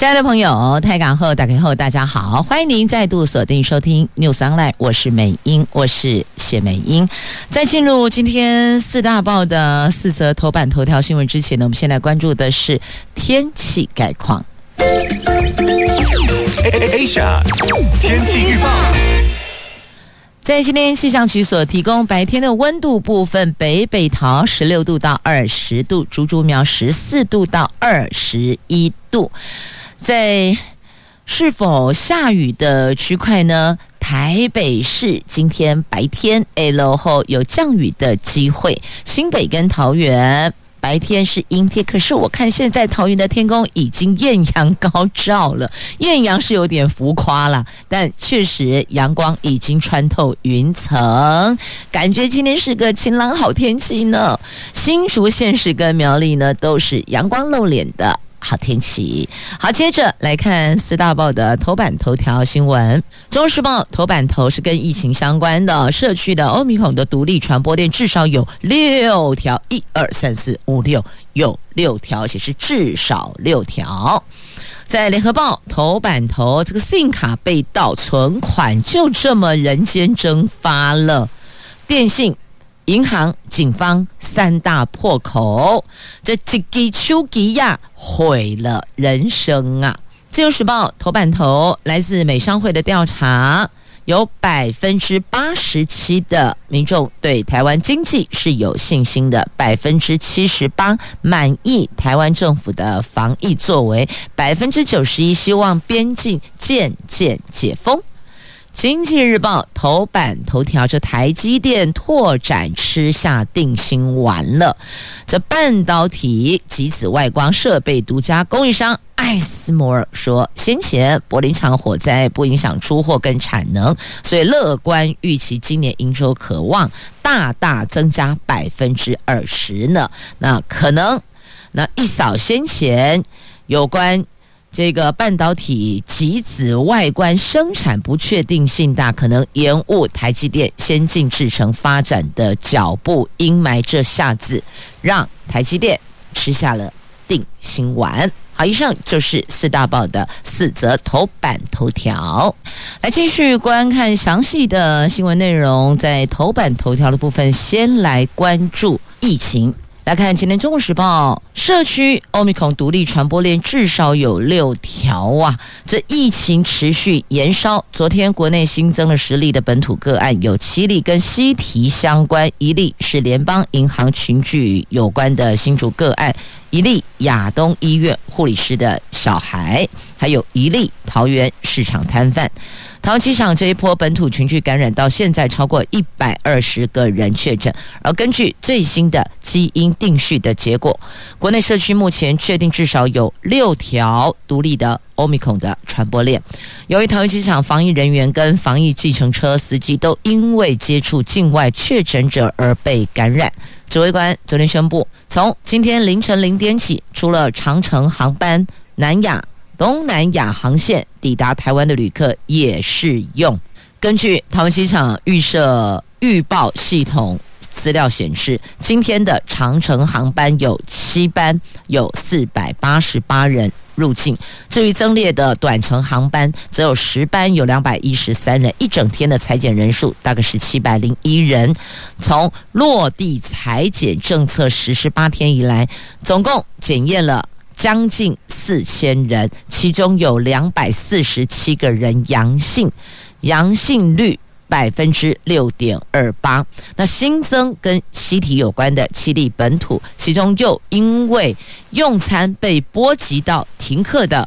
亲爱的朋友，台港后打开后，大家好，欢迎您再度锁定收听 News Online，我是美英，我是谢美英。在进入今天四大报的四则头版头条新闻之前呢，我们先来关注的是天气概况。Asia 天气预报，在今天气象局所提供白天的温度部分，北北桃十六度到二十度，竹竹苗十四度到二十一度。在是否下雨的区块呢？台北市今天白天 L 后有降雨的机会，新北跟桃园白天是阴天。可是我看现在桃园的天空已经艳阳高照了，艳阳是有点浮夸了，但确实阳光已经穿透云层，感觉今天是个晴朗好天气呢。新竹县市跟苗栗呢都是阳光露脸的。好天气，好，接着来看四大报的头版头条新闻。《中时报》头版头是跟疫情相关的，社区的欧米孔的独立传播链至少有六条，一二三四五六，有六条，而且是至少六条。在《联合报》头版头，这个 SIM 卡被盗，存款就这么人间蒸发了，电信。银行、警方三大破口，这几个手机呀毁了人生啊！自由时报头版头，来自美商会的调查，有百分之八十七的民众对台湾经济是有信心的，百分之七十八满意台湾政府的防疫作为，百分之九十一希望边境渐渐解封。经济日报头版头条：这台积电拓展吃下定心丸了。这半导体极紫外光设备独家供应商艾斯摩尔说，先前柏林厂火灾不影响出货跟产能，所以乐观预期今年营收可望大大增加百分之二十呢。那可能那一扫先前有关。这个半导体极紫外观生产不确定性大，可能延误台积电先进制程发展的脚步。阴霾这下子让台积电吃下了定心丸。好，以上就是四大报的四则头版头条。来继续观看详细的新闻内容，在头版头条的部分，先来关注疫情。来看今天《中国时报》，社区欧米孔独立传播链至少有六条啊！这疫情持续延烧。昨天国内新增了十例的本土个案，有七例跟西提相关，一例是联邦银行群聚有关的新竹个案，一例亚东医院护理师的小孩，还有一例桃园市场摊贩。桃园机场这一波本土群聚感染到现在超过一百二十个人确诊，而根据最新的基因定序的结果，国内社区目前确定至少有六条独立的欧米孔的传播链。由于桃园机场防疫人员跟防疫计程车司机都因为接触境外确诊者而被感染，指挥官昨天宣布，从今天凌晨零点起，除了长程航班、南亚。东南亚航线抵达台湾的旅客也适用。根据台湾机场预设预报系统资料显示，今天的长程航班有七班，有四百八十八人入境。至于增列的短程航班，则有十班，有两百一十三人。一整天的裁减人数大概是七百零一人。从落地裁减政策实施八天以来，总共检验了。将近四千人，其中有两百四十七个人阳性，阳性率百分之六点二八。那新增跟西体有关的七例本土，其中又因为用餐被波及到停课的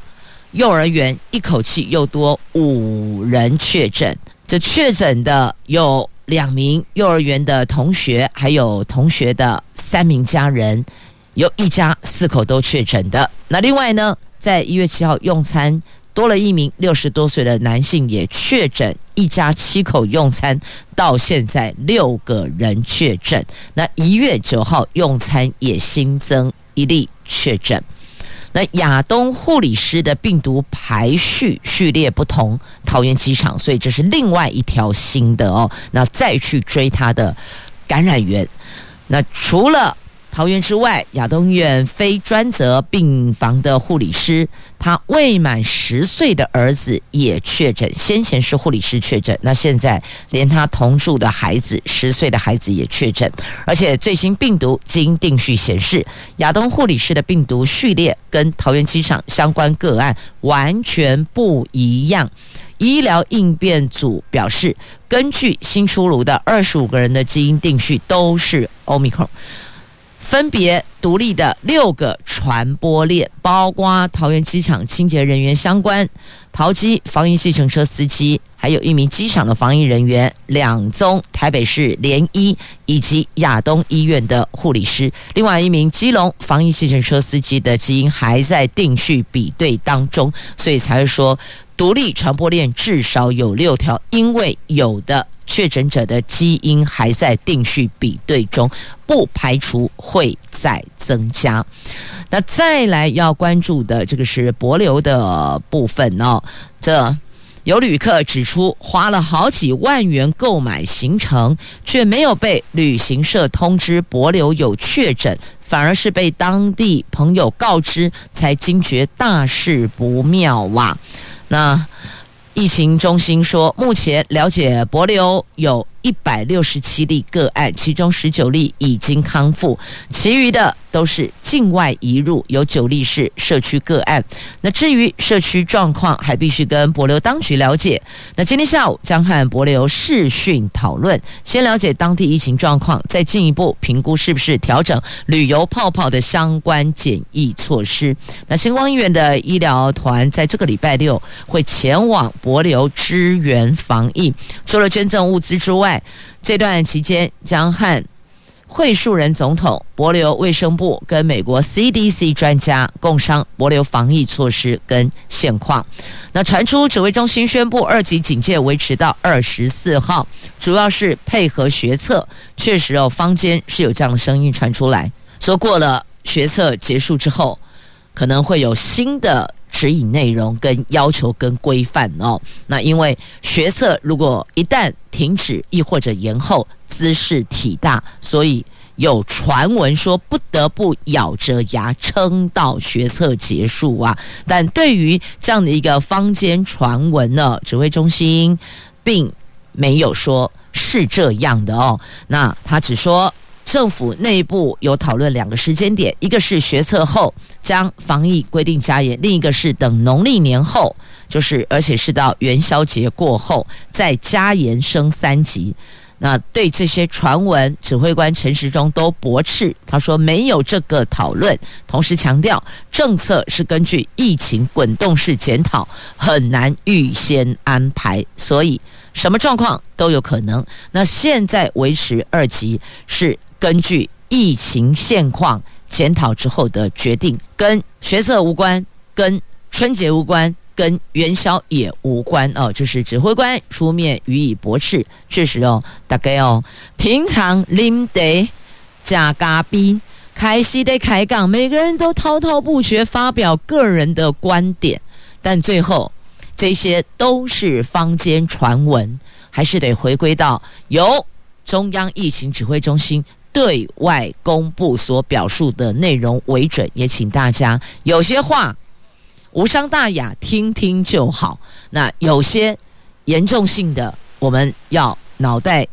幼儿园，一口气又多五人确诊。这确诊的有两名幼儿园的同学，还有同学的三名家人。有一家四口都确诊的。那另外呢，在一月七号用餐多了一名六十多岁的男性也确诊，一家七口用餐到现在六个人确诊。那一月九号用餐也新增一例确诊。那亚东护理师的病毒排序序列不同，桃园机场，所以这是另外一条新的哦。那再去追他的感染源，那除了。桃园之外，亚东医院非专责病房的护理师，他未满十岁的儿子也确诊。先前是护理师确诊，那现在连他同住的孩子，十岁的孩子也确诊。而且最新病毒基因定序显示，亚东护理师的病毒序列跟桃园机场相关个案完全不一样。医疗应变组表示，根据新出炉的二十五个人的基因定序，都是 Omicron。分别独立的六个传播链，包括桃园机场清洁人员相关、桃机防疫计程车司机，还有一名机场的防疫人员、两宗台北市联医以及亚东医院的护理师，另外一名基隆防疫计程车司机的基因还在定序比对当中，所以才会说独立传播链至少有六条，因为有的。确诊者的基因还在定序比对中，不排除会再增加。那再来要关注的这个是博流的部分哦。这有旅客指出，花了好几万元购买行程，却没有被旅行社通知博流有确诊，反而是被当地朋友告知，才惊觉大事不妙哇、啊。那。疫情中心说，目前了解伯利欧有一百六十七例个案，其中十九例已经康复，其余的都是境外移入，有九例是社区个案。那至于社区状况，还必须跟博流当局了解。那今天下午将和博流视讯讨论，先了解当地疫情状况，再进一步评估是不是调整旅游泡泡的相关检疫措施。那星光医院的医疗团在这个礼拜六会前往博流支援防疫，除了捐赠物资之外。这段期间将和会树人总统、帛琉卫生部跟美国 CDC 专家共商帛琉防疫措施跟现况。那传出指挥中心宣布二级警戒维持到二十四号，主要是配合学测。确实哦，坊间是有这样的声音传出来，说过了学测结束之后，可能会有新的。指引内容跟要求跟规范哦，那因为学测如果一旦停止亦或者延后，姿势体大，所以有传闻说不得不咬着牙撑到学测结束啊。但对于这样的一个坊间传闻呢，指挥中心并没有说是这样的哦，那他只说。政府内部有讨论两个时间点，一个是学测后将防疫规定加严，另一个是等农历年后，就是而且是到元宵节过后再加严升三级。那对这些传闻，指挥官陈时中都驳斥，他说没有这个讨论，同时强调政策是根据疫情滚动式检讨，很难预先安排，所以什么状况都有可能。那现在维持二级是。根据疫情现况检讨之后的决定，跟学测无关，跟春节无关，跟元宵也无关哦。就是指挥官出面予以驳斥。确实哦，大概哦，平常啉茶加咖啡，开西得开讲，每个人都滔滔不绝发表个人的观点，但最后这些都是坊间传闻，还是得回归到由中央疫情指挥中心。对外公布所表述的内容为准，也请大家有些话无伤大雅，听听就好。那有些严重性的，我们要脑袋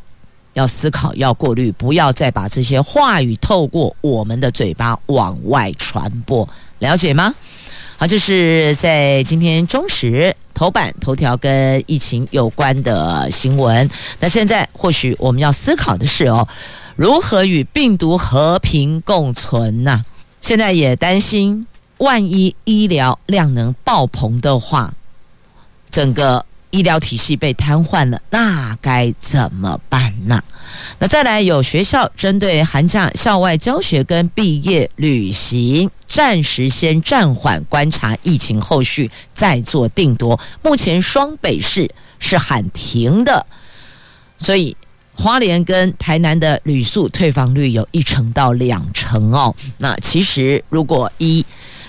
要思考，要过滤，不要再把这些话语透过我们的嘴巴往外传播，了解吗？好，这是在今天中时头版头条跟疫情有关的新闻。那现在或许我们要思考的是哦。如何与病毒和平共存呢？现在也担心，万一医疗量能爆棚的话，整个医疗体系被瘫痪了，那该怎么办呢？那再来有学校针对寒假校外教学跟毕业旅行，暂时先暂缓观察疫情后续再做定夺。目前双北市是喊停的，所以花莲跟台南的旅宿退房率有一成到两成哦。那其实如果一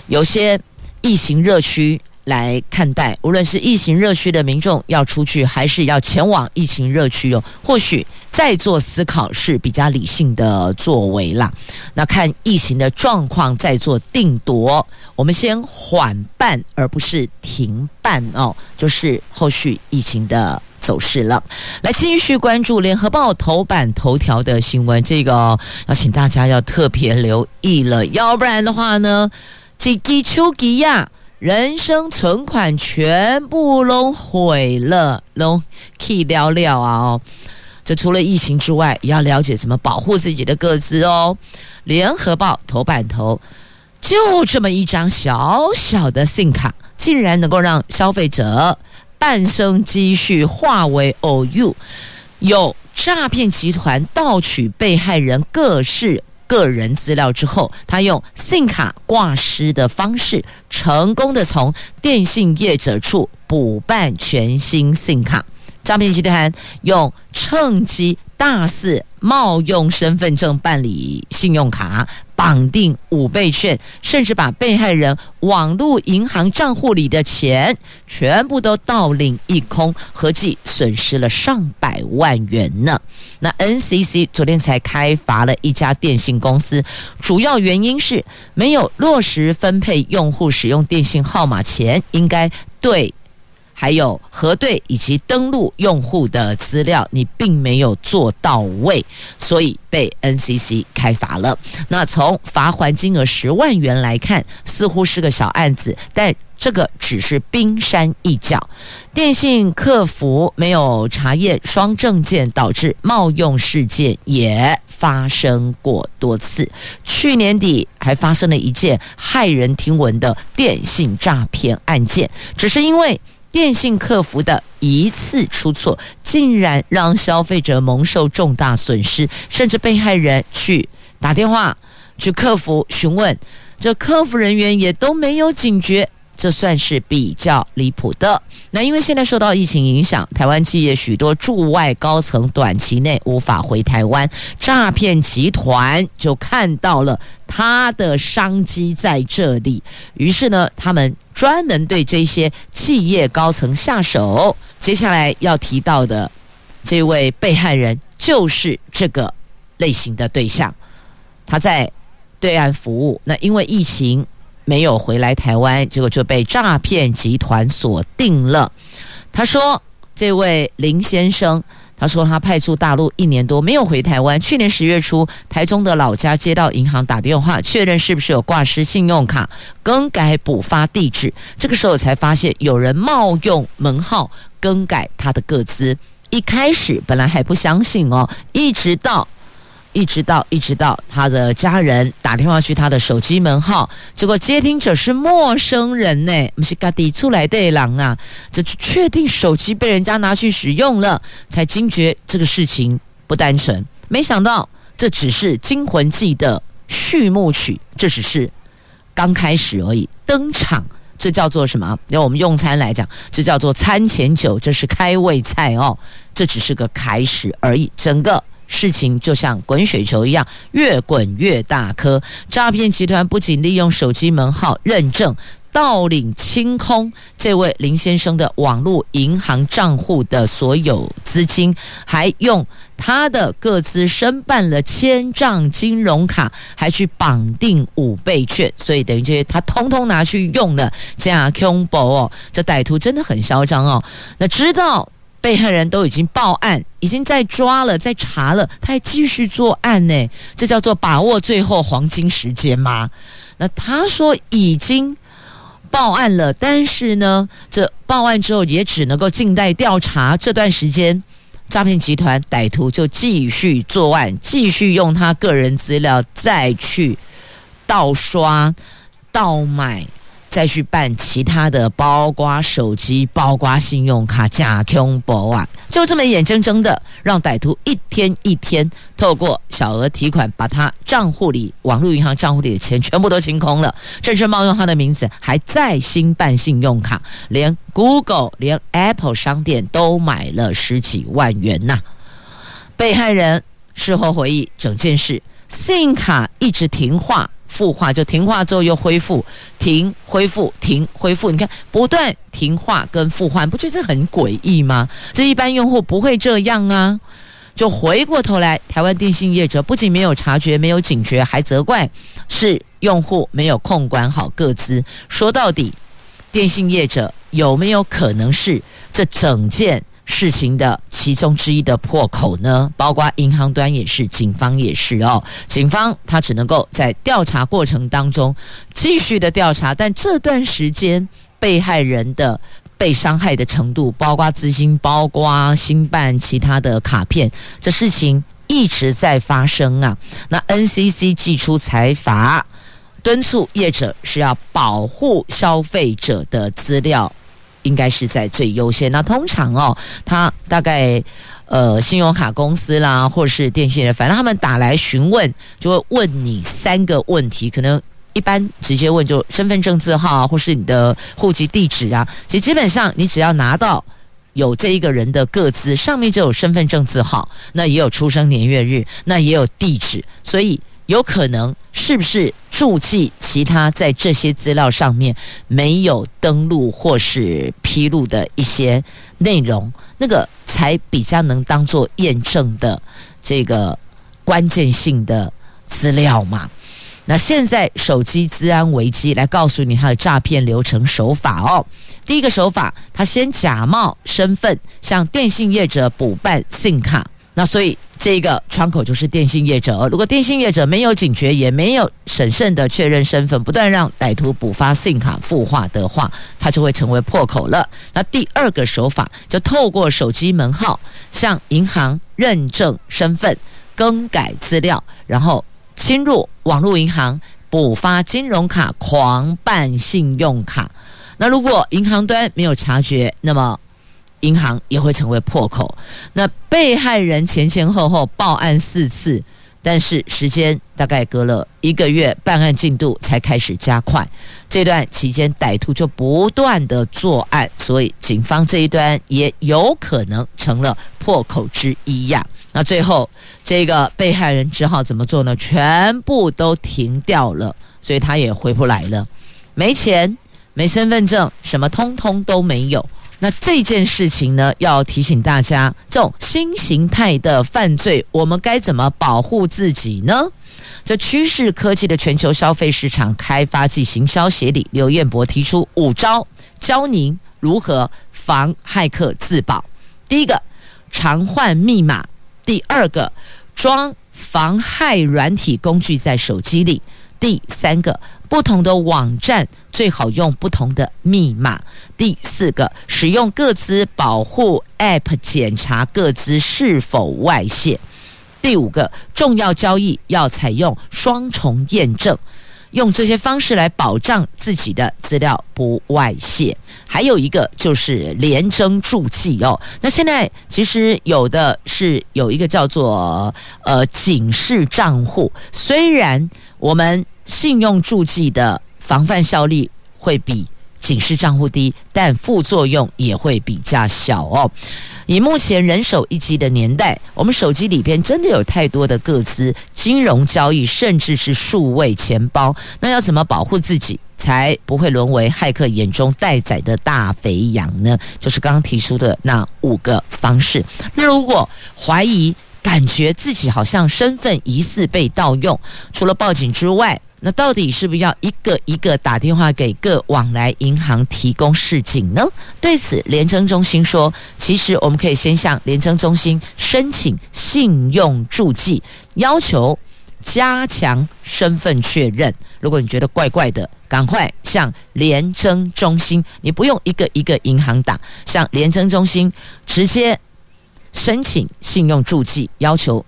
有些疫情热区。来看待，无论是疫情热区的民众要出去，还是要前往疫情热区哦，或许再做思考是比较理性的作为啦。那看疫情的状况再做定夺，我们先缓办而不是停办哦，就是后续疫情的走势了。来继续关注联合报头版头条的新闻，这个要请大家要特别留意了，要不然的话呢，几几秋几呀。人生存款全部都毁了，都气了了啊！哦，这除了疫情之外，也要了解怎么保护自己的个资哦。联合报头版头，就这么一张小小的信卡，竟然能够让消费者半生积蓄化为偶遇，有诈骗集团盗取被害人各式。个人资料之后，他用信用卡挂失的方式，成功的从电信业者处补办全新信用卡。诈骗集团用趁机大肆冒用身份证办理信用卡，绑定五倍券，甚至把被害人网络银行账户里的钱全部都盗领一空，合计损失了上百万元呢。那 NCC 昨天才开罚了一家电信公司，主要原因是没有落实分配用户使用电信号码前应该对。还有核对以及登录用户的资料，你并没有做到位，所以被 NCC 开罚了。那从罚锾金额十万元来看，似乎是个小案子，但这个只是冰山一角。电信客服没有查验双证件，导致冒用事件也发生过多次。去年底还发生了一件骇人听闻的电信诈骗案件，只是因为。电信客服的一次出错，竟然让消费者蒙受重大损失，甚至被害人去打电话去客服询问，这客服人员也都没有警觉。这算是比较离谱的。那因为现在受到疫情影响，台湾企业许多驻外高层短期内无法回台湾，诈骗集团就看到了他的商机在这里，于是呢，他们专门对这些企业高层下手。接下来要提到的这位被害人就是这个类型的对象，他在对岸服务。那因为疫情。没有回来台湾，结果就被诈骗集团锁定了。他说：“这位林先生，他说他派驻大陆一年多没有回台湾。去年十月初，台中的老家接到银行打电话，确认是不是有挂失信用卡、更改补发地址。这个时候才发现有人冒用门号更改他的个资。一开始本来还不相信哦，一直到……”一直到一直到他的家人打电话去他的手机门号，结果接听者是陌生人呢，不是家己出来的人啊，这确定手机被人家拿去使用了，才惊觉这个事情不单纯。没想到这只是《惊魂记》的序幕曲，这只是刚开始而已。登场，这叫做什么？要我们用餐来讲，这叫做餐前酒，这是开胃菜哦，这只是个开始而已。整个。事情就像滚雪球一样，越滚越大颗。诈骗集团不仅利用手机门号认证盗领清空这位林先生的网络银行账户的所有资金，还用他的个资申办了千帐金融卡，还去绑定五倍券，所以等于这些他通通拿去用了。这样恐怖哦，这歹徒真的很嚣张哦。那知道。被害人都已经报案，已经在抓了，在查了，他还继续作案呢，这叫做把握最后黄金时间吗？那他说已经报案了，但是呢，这报案之后也只能够静待调查，这段时间诈骗集团歹徒就继续作案，继续用他个人资料再去盗刷、盗买。再去办其他的，包括手机、包括信用卡、假空博啊，就这么眼睁睁的让歹徒一天一天透过小额提款，把他账户里、网络银行账户里的钱全部都清空了，甚至冒用他的名字，还再新办信用卡，连 Google、连 Apple 商店都买了十几万元呐、被害人事后回忆整件事，信用卡一直停话。复话就停话之后又恢复，停恢复停恢复，你看不断停话跟复话，不觉得这很诡异吗？这一般用户不会这样啊！就回过头来，台湾电信业者不仅没有察觉、没有警觉，还责怪是用户没有控管好个资。说到底，电信业者有没有可能是这整件？事情的其中之一的破口呢，包括银行端也是，警方也是哦。警方他只能够在调查过程当中继续的调查，但这段时间被害人的被伤害的程度，包括资金，包括新办其他的卡片，这事情一直在发生啊。那 NCC 祭出财阀，敦促业者是要保护消费者的资料。应该是在最优先。那通常哦，他大概呃，信用卡公司啦，或是电信的，反正他们打来询问，就会问你三个问题。可能一般直接问就身份证字号啊，或是你的户籍地址啊。其实基本上你只要拿到有这一个人的个资，上面就有身份证字号，那也有出生年月日，那也有地址，所以。有可能是不是注记其他在这些资料上面没有登录或是披露的一些内容，那个才比较能当做验证的这个关键性的资料嘛？那现在手机资安危机来告诉你它的诈骗流程手法哦。第一个手法，他先假冒身份向电信业者补办 SIM 卡。那所以这个窗口就是电信业者，如果电信业者没有警觉，也没有审慎的确认身份，不断让歹徒补发 SIM 卡孵化的话，它就会成为破口了。那第二个手法就透过手机门号向银行认证身份、更改资料，然后侵入网络银行补发金融卡、狂办信用卡。那如果银行端没有察觉，那么银行也会成为破口。那被害人前前后后报案四次，但是时间大概隔了一个月，办案进度才开始加快。这段期间，歹徒就不断的作案，所以警方这一端也有可能成了破口之一呀。那最后，这个被害人只好怎么做呢？全部都停掉了，所以他也回不来了，没钱，没身份证，什么通通都没有。那这件事情呢，要提醒大家，这种新形态的犯罪，我们该怎么保护自己呢？这趋势科技的全球消费市场开发暨行销协理刘彦博提出五招，教您如何防骇客自保。第一个，常换密码；第二个，装防骇软体工具在手机里；第三个。不同的网站最好用不同的密码。第四个，使用各资保护 App 检查各资是否外泄。第五个，重要交易要采用双重验证，用这些方式来保障自己的资料不外泄。还有一个就是联征助记哦。那现在其实有的是有一个叫做呃警示账户，虽然我们。信用注记的防范效力会比警示账户低，但副作用也会比较小哦。以目前人手一机的年代，我们手机里边真的有太多的个资、金融交易，甚至是数位钱包。那要怎么保护自己，才不会沦为骇客眼中待宰的大肥羊呢？就是刚刚提出的那五个方式。那如果怀疑，感觉自己好像身份疑似被盗用，除了报警之外，那到底是不是要一个一个打电话给各往来银行提供示警呢？对此，联征中心说，其实我们可以先向联征中心申请信用注记，要求加强身份确认。如果你觉得怪怪的，赶快向联征中心，你不用一个一个银行打，向联征中心直接申请信用注记，要求。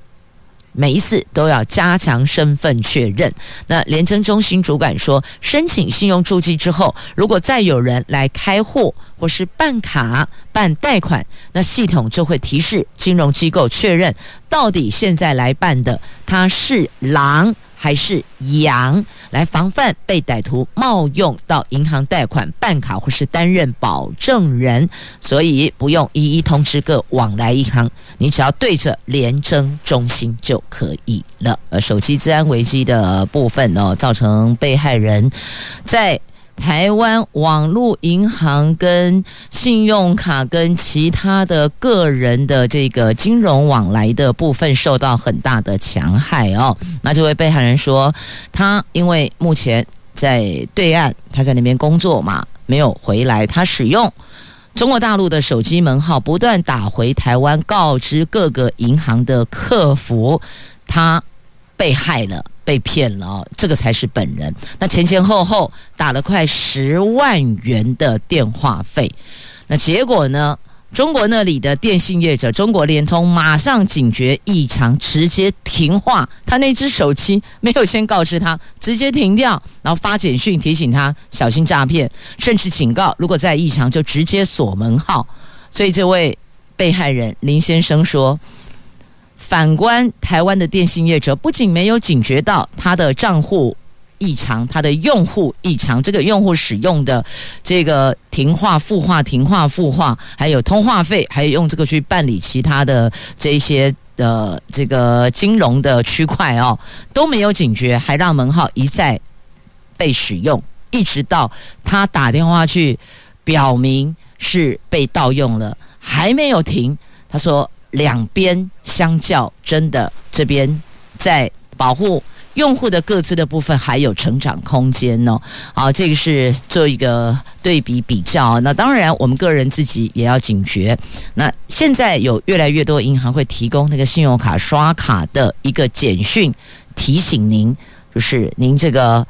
每一次都要加强身份确认。那廉政中心主管说，申请信用助记之后，如果再有人来开户或是办卡、办贷款，那系统就会提示金融机构确认，到底现在来办的他是狼。还是羊来防范被歹徒冒用到银行贷款、办卡或是担任保证人，所以不用一一通知各往来银行，你只要对着廉政中心就可以了。呃，手机治安危机的部分呢，造成被害人在。台湾网络银行跟信用卡跟其他的个人的这个金融往来的部分受到很大的强害哦。那这位被害人说，他因为目前在对岸，他在那边工作嘛，没有回来。他使用中国大陆的手机门号，不断打回台湾，告知各个银行的客服，他被害了。被骗了，这个才是本人。那前前后后打了快十万元的电话费，那结果呢？中国那里的电信业者中国联通马上警觉异常，直接停话。他那只手机没有先告知他，直接停掉，然后发简讯提醒他小心诈骗，甚至警告如果再异常就直接锁门号。所以这位被害人林先生说。反观台湾的电信业者，不仅没有警觉到他的账户异常，他的用户异常，这个用户使用的这个停话、复话、停话、复话，还有通话费，还有用这个去办理其他的这些的这个金融的区块哦，都没有警觉，还让门号一再被使用，一直到他打电话去表明是被盗用了，还没有停。他说。两边相较，真的这边在保护用户的各自的部分还有成长空间哦。好，这个是做一个对比比较。那当然，我们个人自己也要警觉。那现在有越来越多银行会提供那个信用卡刷卡的一个简讯提醒您，就是您这个。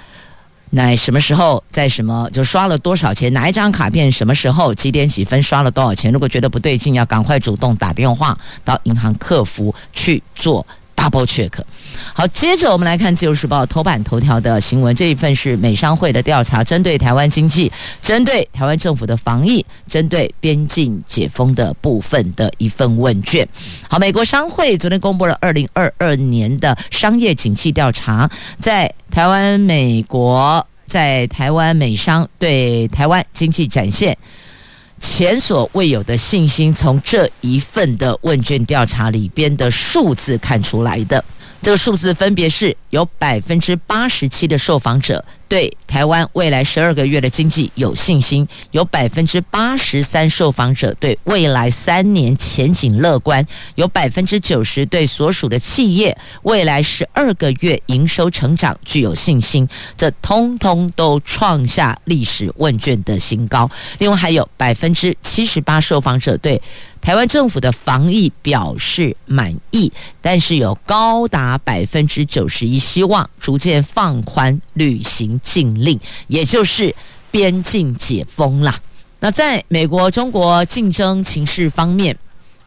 那什么时候在什么就刷了多少钱？哪一张卡片什么时候几点几分刷了多少钱？如果觉得不对劲，要赶快主动打电话到银行客服去做 double check。好，接着我们来看《自由时报》头版头条的新闻，这一份是美商会的调查，针对台湾经济、针对台湾政府的防疫、针对边境解封的部分的一份问卷。好，美国商会昨天公布了二零二二年的商业景气调查，在台湾、美国。在台湾美商对台湾经济展现前所未有的信心，从这一份的问卷调查里边的数字看出来的。这个数字分别是有百分之八十七的受访者对台湾未来十二个月的经济有信心，有百分之八十三受访者对未来三年前景乐观，有百分之九十对所属的企业未来十二个月营收成长具有信心，这通通都创下历史问卷的新高。另外还有百分之七十八受访者对台湾政府的防疫表示满意，但是有高达百分之九十一希望逐渐放宽旅行禁令，也就是边境解封啦。那在美国中国竞争情势方面。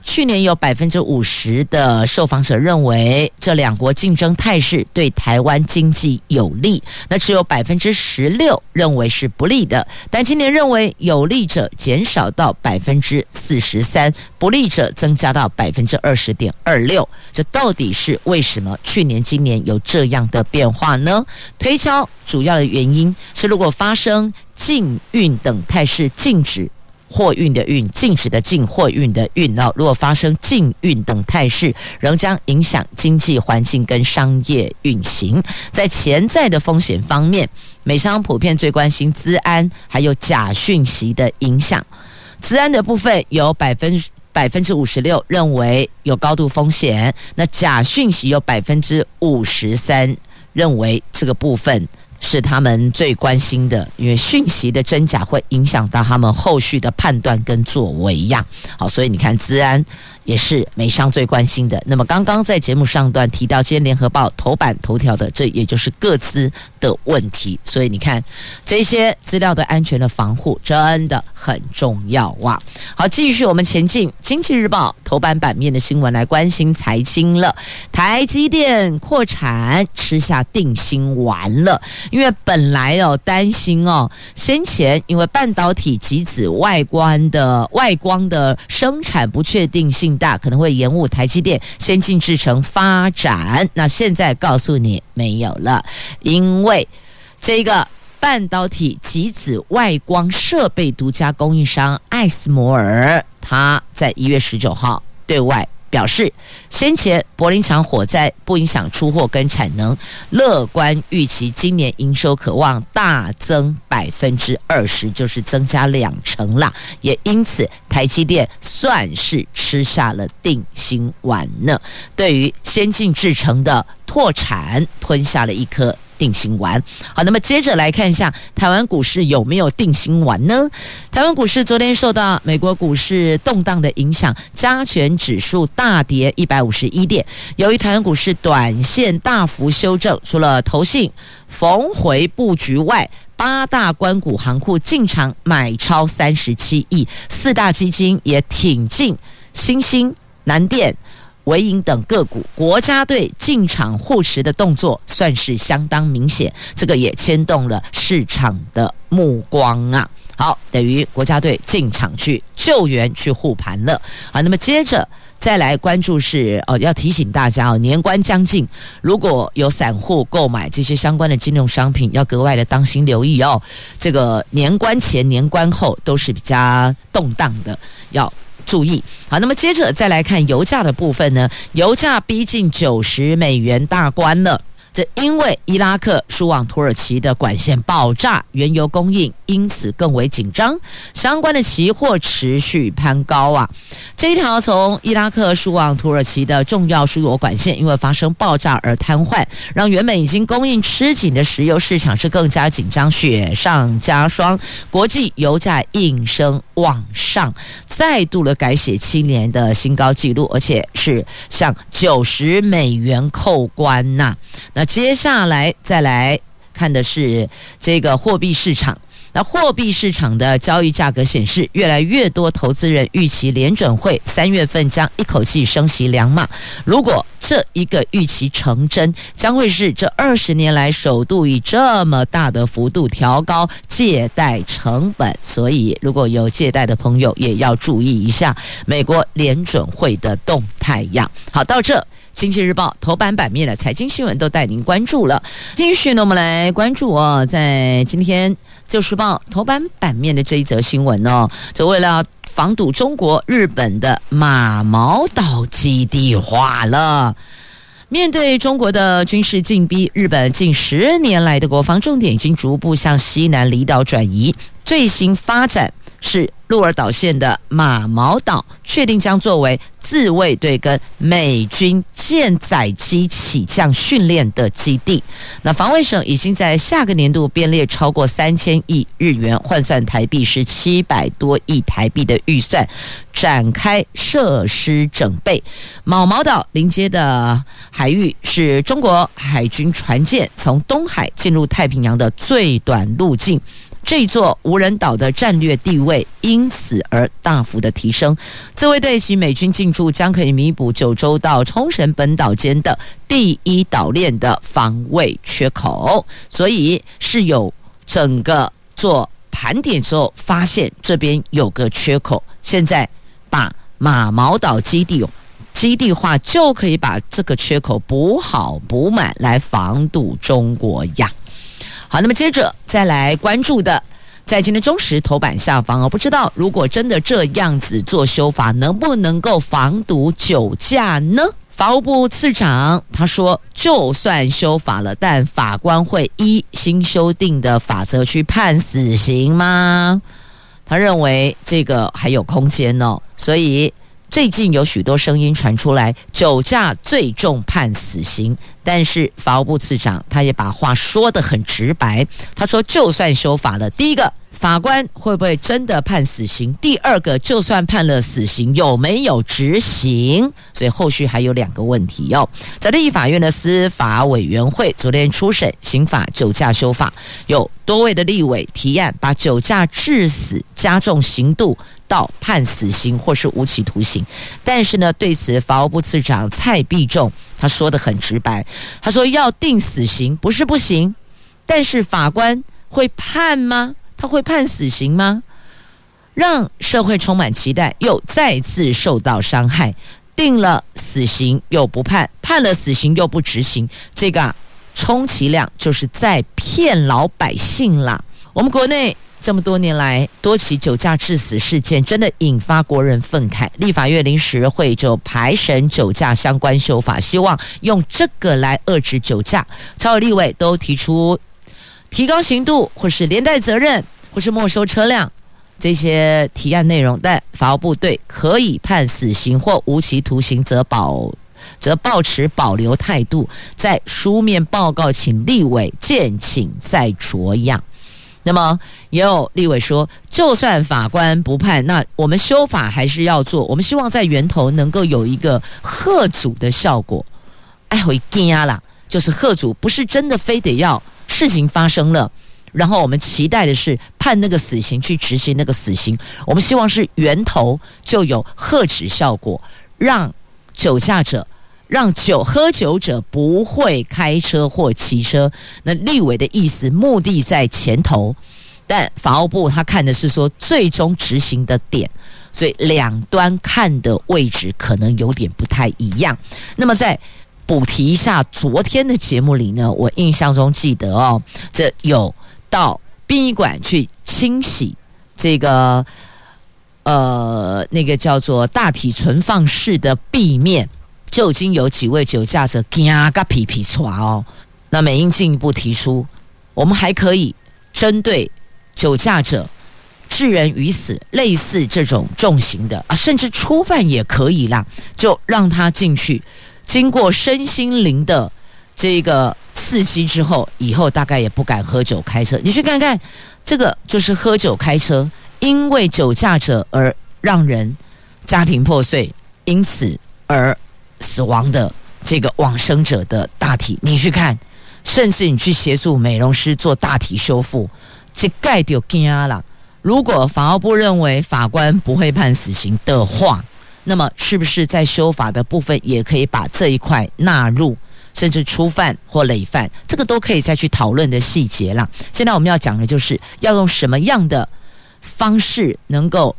去年有百分之五十的受访者认为这两国竞争态势对台湾经济有利，那只有百分之十六认为是不利的。但今年认为有利者减少到百分之四十三，不利者增加到百分之二十点二六。这到底是为什么？去年、今年有这样的变化呢？推敲主要的原因是，如果发生禁运等态势，禁止。货运的运，禁止的禁，货运的运哦。如果发生禁运等态势，仍将影响经济环境跟商业运行。在潜在的风险方面，美商普遍最关心资安，还有假讯息的影响。资安的部分有百分百分之五十六认为有高度风险，那假讯息有百分之五十三认为这个部分。是他们最关心的，因为讯息的真假会影响到他们后续的判断跟作为呀。好，所以你看，资安也是美商最关心的。那么刚刚在节目上段提到，今天联合报头版头条的，这也就是个资的问题。所以你看，这些资料的安全的防护真的很重要哇！好，继续我们前进，《经济日报》头版版面的新闻来关心财经了。台积电扩产吃下定心丸了，因为本来哦担心哦，先前因为半导体极紫外观的外光的生产不确定性。大可能会延误台积电先进制程发展。那现在告诉你没有了，因为这个半导体极紫外光设备独家供应商艾斯摩尔，他在一月十九号对外。表示，先前柏林厂火灾不影响出货跟产能，乐观预期今年营收可望大增百分之二十，就是增加两成啦。也因此，台积电算是吃下了定心丸呢。对于先进制程的拓产，吞下了一颗。定心丸。好，那么接着来看一下台湾股市有没有定心丸呢？台湾股市昨天受到美国股市动荡的影响，加权指数大跌一百五十一点。由于台湾股市短线大幅修正，除了投信逢回布局外，八大关股行库进场买超三十七亿，四大基金也挺进新兴、南电。维银等个股，国家队进场护持的动作算是相当明显，这个也牵动了市场的目光啊。好，等于国家队进场去救援、去护盘了。好，那么接着再来关注是哦，要提醒大家哦，年关将近，如果有散户购买这些相关的金融商品，要格外的当心留意哦。这个年关前、年关后都是比较动荡的，要。注意，好，那么接着再来看油价的部分呢？油价逼近九十美元大关了。这因为伊拉克输往土耳其的管线爆炸，原油供应因此更为紧张，相关的期货持续攀高啊。这一条从伊拉克输往土耳其的重要输油管线，因为发生爆炸而瘫痪，让原本已经供应吃紧的石油市场是更加紧张，雪上加霜。国际油价应声往上，再度的改写七年的新高纪录，而且是向九十美元扣关呐、那接下来再来看的是这个货币市场。那货币市场的交易价格显示，越来越多投资人预期联准会三月份将一口气升息两码。如果这一个预期成真，将会是这二十年来首度以这么大的幅度调高借贷成本。所以，如果有借贷的朋友，也要注意一下美国联准会的动态呀。好，到这。《经济日报》头版版面的财经新闻都带您关注了。继续呢，我们来关注哦，在今天《旧时报》头版版面的这一则新闻呢，就为了防堵中国、日本的马毛岛基地化了。面对中国的军事进逼，日本近十年来的国防重点已经逐步向西南离岛转移。最新发展是。鹿儿岛县的马毛岛确定将作为自卫队跟美军舰载机起降训练的基地。那防卫省已经在下个年度编列超过三千亿日元，换算台币是七百多亿台币的预算，展开设施整备。马毛岛临接的海域是中国海军船舰从东海进入太平洋的最短路径。这座无人岛的战略地位因此而大幅的提升，自卫队及美军进驻将可以弥补九州到冲绳本岛间的第一岛链的防卫缺口，所以是有整个做盘点之后发现这边有个缺口，现在把马毛岛基地基地化，就可以把这个缺口补好补满，来防堵中国呀。好，那么接着再来关注的，在今天中时头版下方哦，不知道如果真的这样子做修法，能不能够防堵酒驾呢？法务部次长他说，就算修法了，但法官会依新修订的法则去判死刑吗？他认为这个还有空间哦，所以。最近有许多声音传出来，酒驾最重判死刑。但是法务部次长他也把话说得很直白，他说就算修法了，第一个法官会不会真的判死刑？第二个，就算判了死刑，有没有执行？所以后续还有两个问题哟。在立法院的司法委员会昨天初审刑法酒驾修法，有多位的立委提案，把酒驾致死加重刑度到判死刑或是无期徒刑。但是呢，对此法务部次长蔡必仲他说得很直白，他说要定死刑不是不行，但是法官会判吗？他会判死刑吗？让社会充满期待，又再次受到伤害。定了死刑又不判，判了死刑又不执行，这个啊，充其量就是在骗老百姓啦。我们国内这么多年来多起酒驾致死事件，真的引发国人愤慨。立法院临时会就排审酒驾相关修法，希望用这个来遏制酒驾。朝野立委都提出。提高刑度，或是连带责任，或是没收车辆，这些提案内容，但法务部对可以判死刑或无期徒刑，则保则抱持保留态度，在书面报告请立委见请再酌样。那么也有立委说，就算法官不判，那我们修法还是要做。我们希望在源头能够有一个贺阻的效果。哎，会惊啦，就是吓阻，不是真的非得要。事情发生了，然后我们期待的是判那个死刑去执行那个死刑。我们希望是源头就有吓止效果，让酒驾者、让酒喝酒者不会开车或骑车。那立委的意思，目的在前头，但法务部他看的是说最终执行的点，所以两端看的位置可能有点不太一样。那么在。补提一下，昨天的节目里呢，我印象中记得哦，这有到殡仪馆去清洗这个呃那个叫做大体存放室的壁面，就已经有几位酒驾者惊个皮皮剉哦。那美英进一步提出，我们还可以针对酒驾者致人于死，类似这种重刑的啊，甚至初犯也可以啦，就让他进去。经过身心灵的这个刺激之后，以后大概也不敢喝酒开车。你去看看，这个就是喝酒开车，因为酒驾者而让人家庭破碎，因此而死亡的这个往生者的大体。你去看，甚至你去协助美容师做大体修复，这盖就惊了。如果法务部认为法官不会判死刑的话，那么，是不是在修法的部分也可以把这一块纳入，甚至初犯或累犯，这个都可以再去讨论的细节啦。现在我们要讲的就是要用什么样的方式能够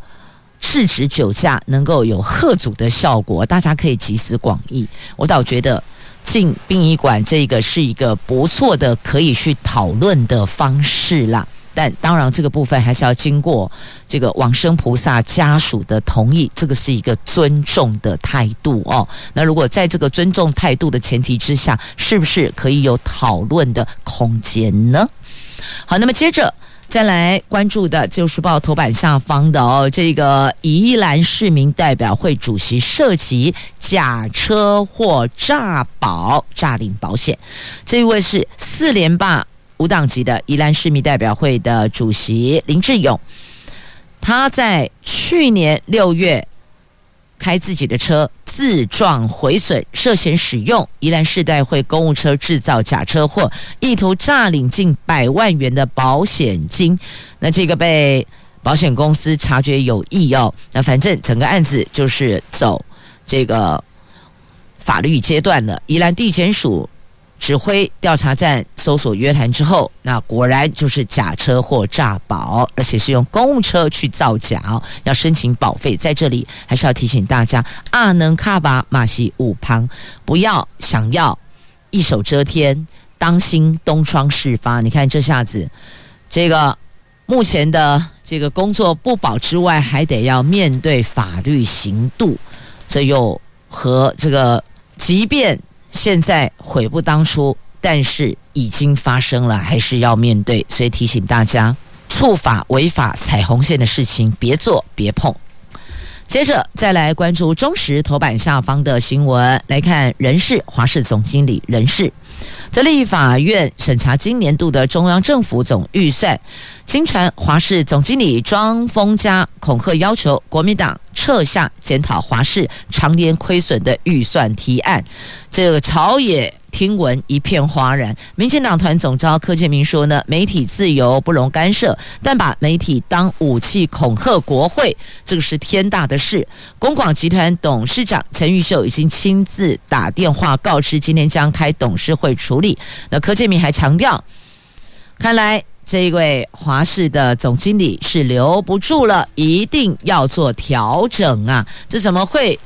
制止酒驾，能够有喝阻的效果，大家可以集思广益。我倒觉得进殡仪馆这个是一个不错的可以去讨论的方式啦。但当然，这个部分还是要经过这个往生菩萨家属的同意，这个是一个尊重的态度哦。那如果在这个尊重态度的前提之下，是不是可以有讨论的空间呢？好，那么接着再来关注的《自由时报》头版下方的哦，这个宜兰市民代表会主席涉及假车祸诈保诈领保险，这一位是四连霸。无党籍的宜兰市民代表会的主席林志勇，他在去年六月开自己的车自撞毁损，涉嫌使用宜兰市代会公务车制造假车祸，意图诈领近百万元的保险金。那这个被保险公司察觉有异哦，那反正整个案子就是走这个法律阶段了。宜兰地检署。指挥调查站搜索约谈之后，那果然就是假车祸诈保，而且是用公务车去造假，要申请保费。在这里还是要提醒大家，阿能卡巴马西五旁，不要想要一手遮天，当心东窗事发。你看这下子，这个目前的这个工作不保之外，还得要面对法律刑度，这又和这个即便。现在悔不当初，但是已经发生了，还是要面对。所以提醒大家，触法违法踩红线的事情别做别碰。接着再来关注中时头版下方的新闻，来看人事华视总经理人事。这立法院审查今年度的中央政府总预算，经传华视总经理庄丰家恐吓要求国民党撤下检讨华视常年亏损的预算提案，这个朝野。听闻一片哗然，民进党团总召柯建铭说呢，媒体自由不容干涉，但把媒体当武器恐吓国会，这个是天大的事。公广集团董事长陈玉秀已经亲自打电话告知，今天将开董事会处理。那柯建铭还强调，看来这一位华视的总经理是留不住了，一定要做调整啊！这怎么会？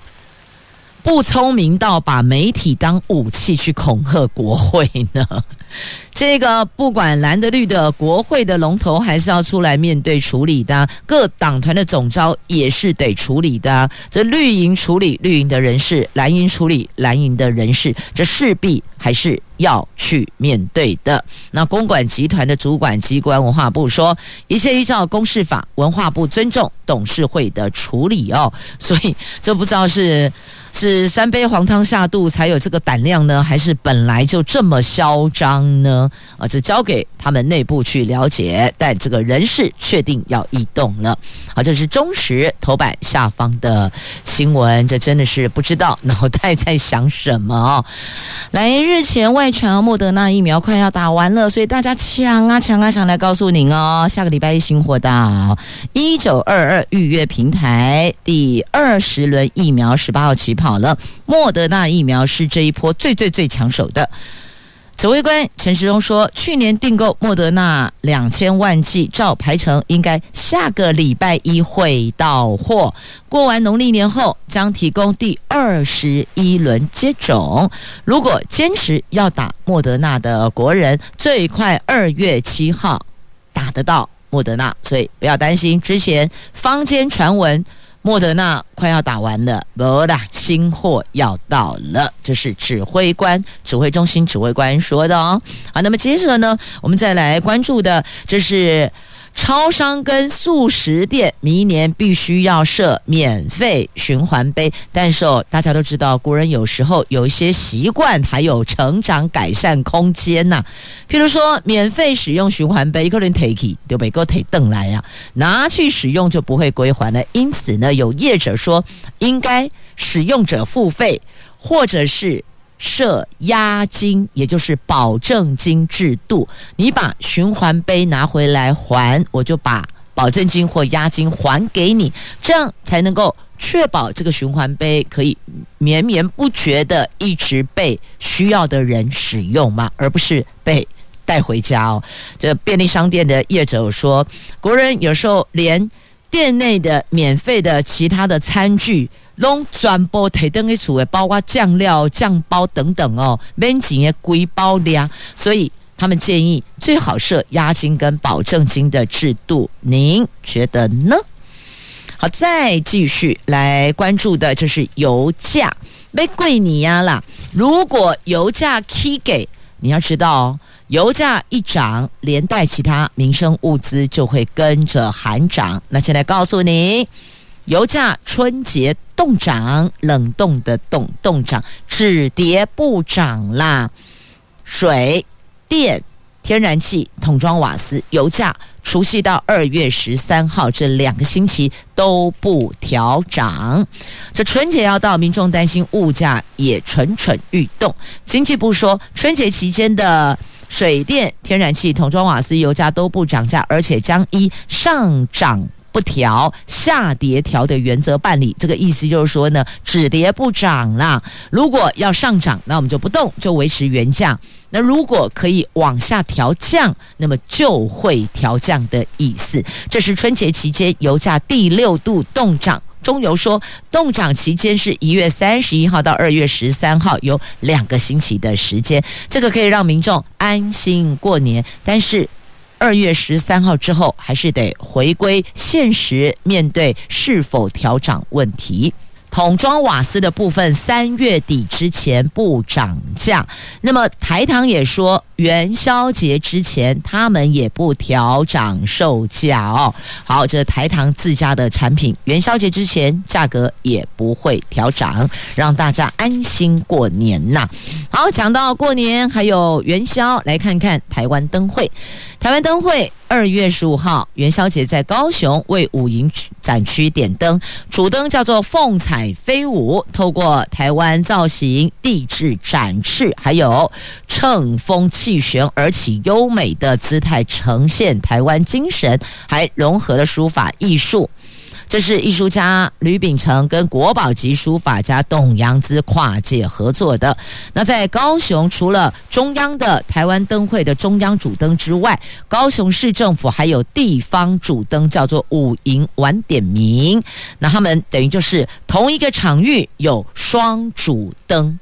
不聪明到把媒体当武器去恐吓国会呢？这个不管蓝的绿的，国会的龙头还是要出来面对处理的，各党团的总召也是得处理的。这绿营处理绿营的人事，蓝营处理蓝营的人事，这势必还是要去面对的。那公馆集团的主管机关文化部说，一切依照公示法，文化部尊重董事会的处理哦。所以这不知道是。是三杯黄汤下肚才有这个胆量呢，还是本来就这么嚣张呢？啊，这交给他们内部去了解。但这个人事确定要异动了。好，这是中时头版下方的新闻，这真的是不知道脑袋在想什么哦。来，日前外传莫德纳疫苗快要打完了，所以大家抢啊抢啊抢来告诉您哦，下个礼拜一新货到一九二二预约平台第二十轮疫苗十八号起跑了，莫德纳疫苗是这一波最最最抢手的。指挥官陈时中说，去年订购莫德纳两千万剂，照排程应该下个礼拜一会到货。过完农历年后，将提供第二十一轮接种。如果坚持要打莫德纳的国人，最快二月七号打得到莫德纳，所以不要担心。之前坊间传闻。莫德纳快要打完了，不啦，新货要到了，这是指挥官、指挥中心指挥官说的哦。好，那么接着呢，我们再来关注的，这是。超商跟速食店明年必须要设免费循环杯，但是哦，大家都知道，国人有时候有一些习惯，还有成长改善空间呐、譬如说，免费使用循环杯，一个人 take 就被个 take 瞪来呀，拿去使用就不会归还了。因此呢，有业者说，应该使用者付费，或者是。设押金，也就是保证金制度。你把循环杯拿回来还，我就把保证金或押金还给你，这样才能够确保这个循环杯可以绵绵不绝的一直被需要的人使用嘛，而不是被带回家哦。这便利商店的业者说，国人有时候连店内的免费的其他的餐具。拢全部提登去厝的，包括酱料、酱包等等哦，免钱的规包量，所以他们建议最好设押金跟保证金的制度，您觉得呢？好，再继续来关注的就是油价，被贵你呀啦！如果油价起给，你要知道哦，油价一涨，连带其他民生物资就会跟着喊涨。那现在告诉你。油价春节冻涨，冷冻的冻冻涨，只跌不涨啦。水电、天然气、桶装瓦斯油价，除夕到二月十三号这两个星期都不调涨。这春节要到，民众担心物价也蠢蠢欲动。经济部说，春节期间的水电、天然气、桶装瓦斯油价都不涨价，而且将依上涨。不调下跌调的原则办理，这个意思就是说呢，只跌不涨啦。如果要上涨，那我们就不动，就维持原价。那如果可以往下调降，那么就会调降的意思。这是春节期间油价第六度冻涨。中油说，冻涨期间是一月三十一号到二月十三号，有两个星期的时间，这个可以让民众安心过年。但是。二月十三号之后，还是得回归现实，面对是否调涨问题。桶装瓦斯的部分，三月底之前不涨价。那么台糖也说，元宵节之前他们也不调涨售价哦。好，这台糖自家的产品，元宵节之前价格也不会调涨，让大家安心过年呐。好，讲到过年还有元宵，来看看台湾灯会。台湾灯会二月十五号元宵节在高雄为五营展区点灯，主灯叫做凤彩飞舞，透过台湾造型、地质展翅，还有乘风气旋而起优美的姿态，呈现台湾精神，还融合了书法艺术。这是艺术家吕秉成跟国宝级书法家董阳孜跨界合作的。那在高雄，除了中央的台湾灯会的中央主灯之外，高雄市政府还有地方主灯，叫做五营晚点名。那他们等于就是同一个场域有双主灯。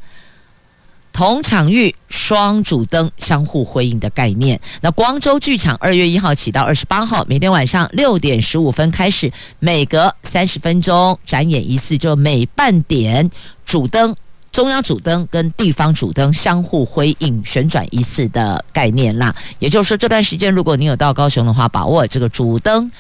同场域双主灯相互辉映的概念。那光州剧场二月一号起到二十八号，每天晚上六点十五分开始，每隔三十分钟展演一次，就每半点主灯、中央主灯跟地方主灯相互辉映旋转一次的概念啦。也就是说，这段时间如果你有到高雄的话，把握这个主灯。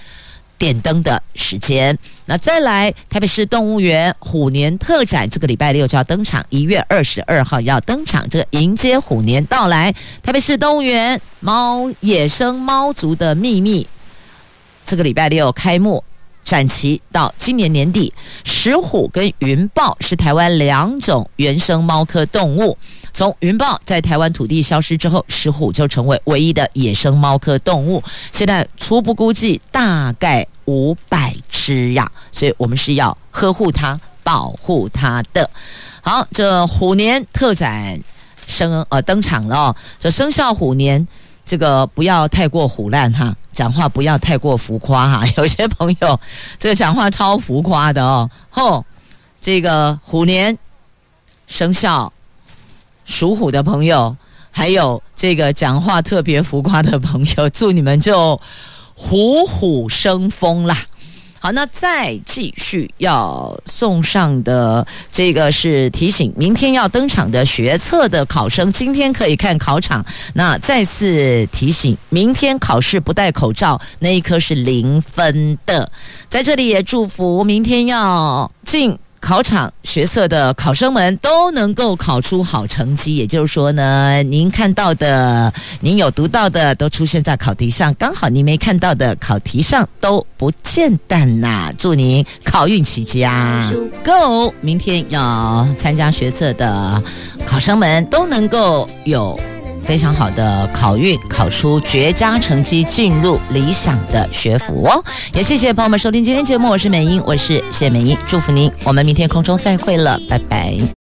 点灯的时间，那再来台北市动物园虎年特展，这个礼拜六就要登场，一月二十二号要登场，这个迎接虎年到来。台北市动物园猫野生猫族的秘密，这个礼拜六开幕，展期到今年年底。石虎跟云豹是台湾两种原生猫科动物。从云豹在台湾土地消失之后，石虎就成为唯一的野生猫科动物。现在初步估计大概五百只呀，所以我们是要呵护它、保护它的。好，这虎年特展生呃登场了，这生肖虎年，这个不要太过虎烂哈，讲话不要太过浮夸哈。有些朋友这个讲话超浮夸的哦。后这个虎年生肖。属虎的朋友，还有这个讲话特别浮夸的朋友，祝你们就虎虎生风啦！好，那再继续要送上的这个是提醒，明天要登场的学测的考生，今天可以看考场。那再次提醒，明天考试不戴口罩，那一科是零分的。在这里也祝福明天要进。考场学测的考生们都能够考出好成绩，也就是说呢，您看到的、您有读到的，都出现在考题上；刚好您没看到的，考题上都不见得呐。祝您考运起家，Go！明天要参加学测的考生们都能够有。非常好的考运，考出绝佳成绩，进入理想的学府哦！也谢谢朋友们收听今天节目，我是美英，我是谢美英，祝福您，我们明天空中再会了，拜拜。